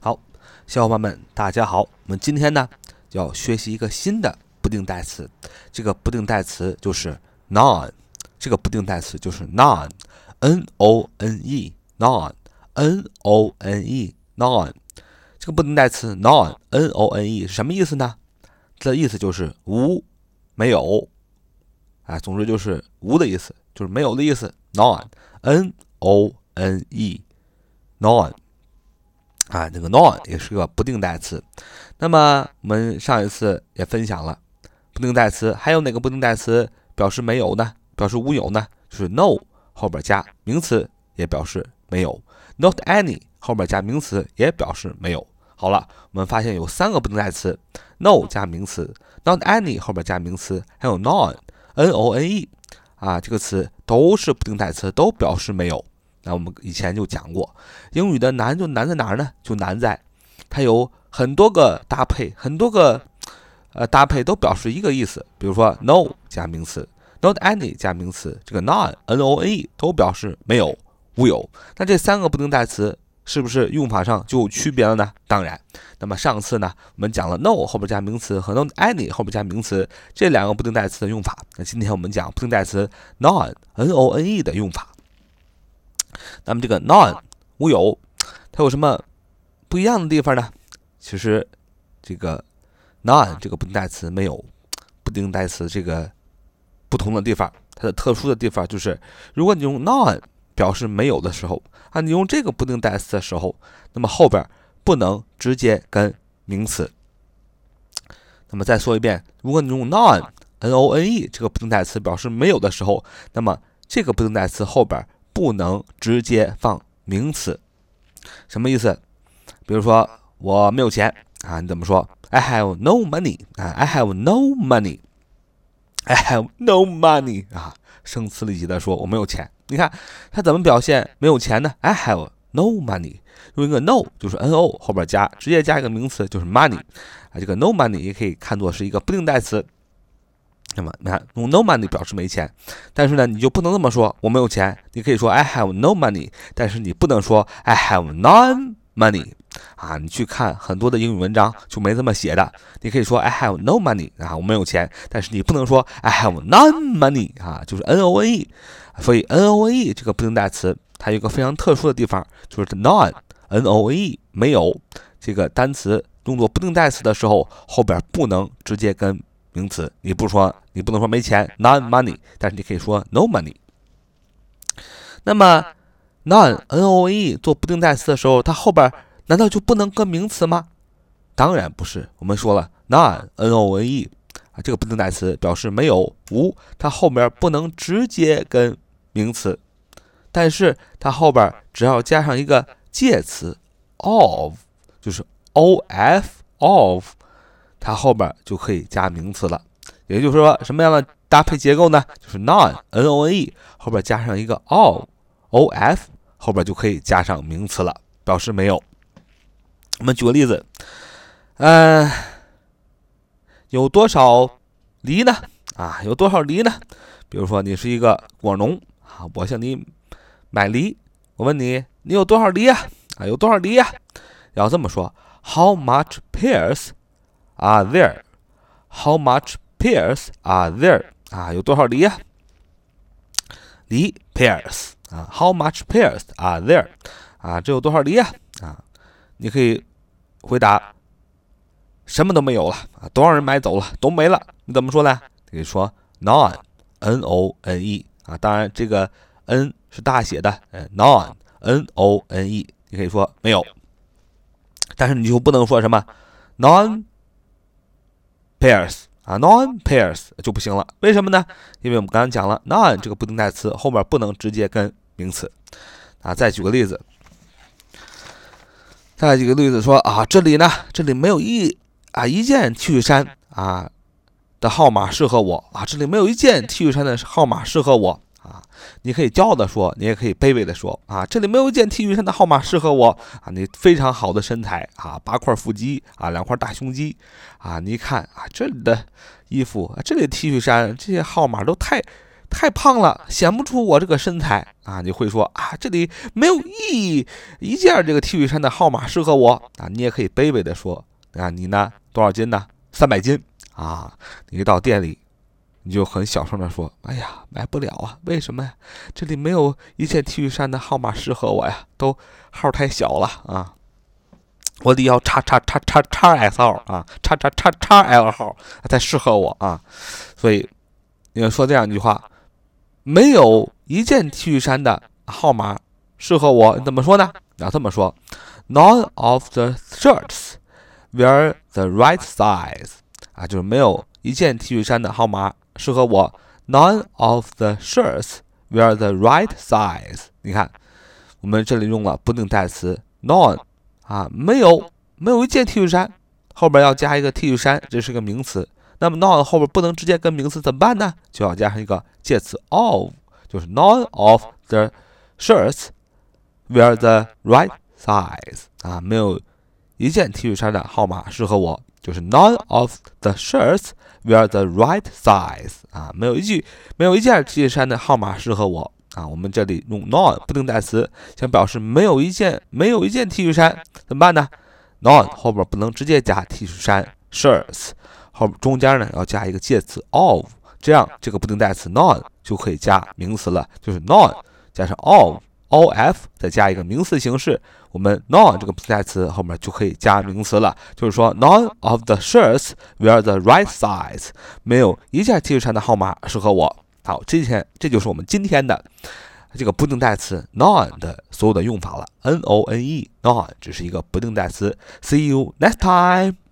好，小伙伴们，大家好。我们今天呢要学习一个新的不定代词，这个不定代词就是 none。这个不定代词就是 none，n o n e，none，n o n e，none。这个不定代词 none，n o n e 是什么意思呢？这意思就是无，没有。啊，总之就是无的意思，就是没有的意思。none，n o n e，none。啊，这个 none 也是个不定代词。那么我们上一次也分享了不定代词，还有哪个不定代词表示没有呢？表示无有呢？就是 no 后边加名词也表示没有。not any 后边加名词也表示没有。好了，我们发现有三个不定代词：no 加名词，not any 后边加名词，还有 none，n o n e 啊，这个词都是不定代词，都表示没有。那我们以前就讲过，英语的难就难在哪儿呢？就难在它有很多个搭配，很多个呃搭配都表示一个意思。比如说 no 加名词，not any 加名词，这个 none n o n e 都表示没有、无有。那这三个不定代词是不是用法上就有区别了呢？当然。那么上次呢，我们讲了 no 后边加名词和 not any 后边加名词这两个不定代词的用法。那今天我们讲不定代词 none n o n e 的用法。那么这个 none 无有，它有什么不一样的地方呢？其实这个 none 这个不定代词没有不定代词这个不同的地方，它的特殊的地方就是，如果你用 none 表示没有的时候啊，你用这个不定代词的时候，那么后边不能直接跟名词。那么再说一遍，如果你用 none n o n e 这个不定代词表示没有的时候，那么这个不定代词后边。不能直接放名词，什么意思？比如说我没有钱啊，你怎么说？I have no money 啊，I have no money，I have no money 啊，声嘶力竭的说我没有钱。你看他怎么表现没有钱呢？I have no money，用一个 no 就是 n o 后边加直接加一个名词就是 money 啊，这个 no money 也可以看作是一个不定代词。那么你看，用 no money 表示没钱，但是呢，你就不能这么说，我没有钱。你可以说 I have no money，但是你不能说 I have none money 啊。你去看很多的英语文章就没这么写的。你可以说 I have no money 啊，我没有钱，但是你不能说 I have none money 啊，就是 n o n e。所以 n o n e 这个不定代词它有一个非常特殊的地方，就是 none n o n e 没有这个单词用作不定代词的时候，后边不能直接跟。名词，你不说，你不能说没钱，non money，但是你可以说 no money。那么 none n o e 做不定代词的时候，它后边难道就不能跟名词吗？当然不是。我们说了 none n o e 啊，这个不定代词表示没有无，它后边不能直接跟名词，但是它后边只要加上一个介词 of，就是 o f of。它后边就可以加名词了，也就是说，什么样的搭配结构呢？就是 none n o n e 后边加上一个 of o f 后边就可以加上名词了，表示没有。我们举个例子，嗯，有多少梨呢？啊，有多少梨呢？比如说，你是一个果农啊，我向你买梨，我问你，你有多少梨呀？啊，有多少梨呀？要这么说，How much pears？Are there? How much pears are there? 啊，有多少梨呀？梨 pears 啊，How much pears are there? 啊，这有多少梨呀？啊，你可以回答什么都没有了啊，多少人买走了，都没了。你怎么说呢？可以说 none，n o n e 啊，当然这个 n 是大写的，嗯，none，n o n e，你可以说没有，但是你就不能说什么 none。Pairs 啊，non pairs 就不行了，为什么呢？因为我们刚刚讲了，non 这个不定代词后面不能直接跟名词啊。再举个例子，再举个例子说啊，这里呢，这里没有一啊一件 T 恤衫啊的号码适合我啊，这里没有一件 T 恤衫的号码适合我。啊，你可以骄傲的说，你也可以卑微的说啊，这里没有一件 T 恤衫的号码适合我啊。你非常好的身材啊，八块腹肌啊，两块大胸肌啊。你看啊，这里的衣服，这里的 T 恤衫这些号码都太太胖了，显不出我这个身材啊！你会说啊，这里没有一一件这个 T 恤衫的号码适合我啊！你也可以卑微的说啊，你呢多少斤呢？三百斤啊！你到店里，你就很小声的说，哎呀，买不了啊！为什么呀？这里没有一件 T 恤衫的号码适合我呀，都号太小了啊！我得要叉叉叉叉叉 S 号啊，叉叉叉叉 L 号才适合我啊！所以你要说这样一句话。没有一件 T 恤衫的号码适合我，你怎么说呢？要这么说，None of the shirts wear the right size。啊，就是没有一件 T 恤衫的号码适合我。None of the shirts wear the right size。你看，我们这里用了不定代词 none。啊，没有，没有一件 T 恤衫，后边要加一个 T 恤衫，这是个名词。那么 none 后边不能直接跟名词怎么办呢？就要加上一个介词 of，就是 none of the shirts wear the right size 啊，没有一件 T 恤衫的号码适合我，就是 none of the shirts wear the right size 啊，没有一句没有一件 T 恤衫的号码适合我啊。我们这里用 none 不定代词，想表示没有一件没有一件 T 恤衫怎么办呢？none 后边不能直接加 T 恤衫 shirts。后中间呢要加一个介词 of，这样这个不定代词 none 就可以加名词了，就是 none 加上 of，of 再加一个名词形式，我们 none 这个不定代词后面就可以加名词了，就是说 none of the shirts wear the right size，没有一件 T 恤衫的号码适合我。好，今天这就是我们今天的这个不定代词 none 的所有的用法了，n o n e none 只是一个不定代词。See you next time.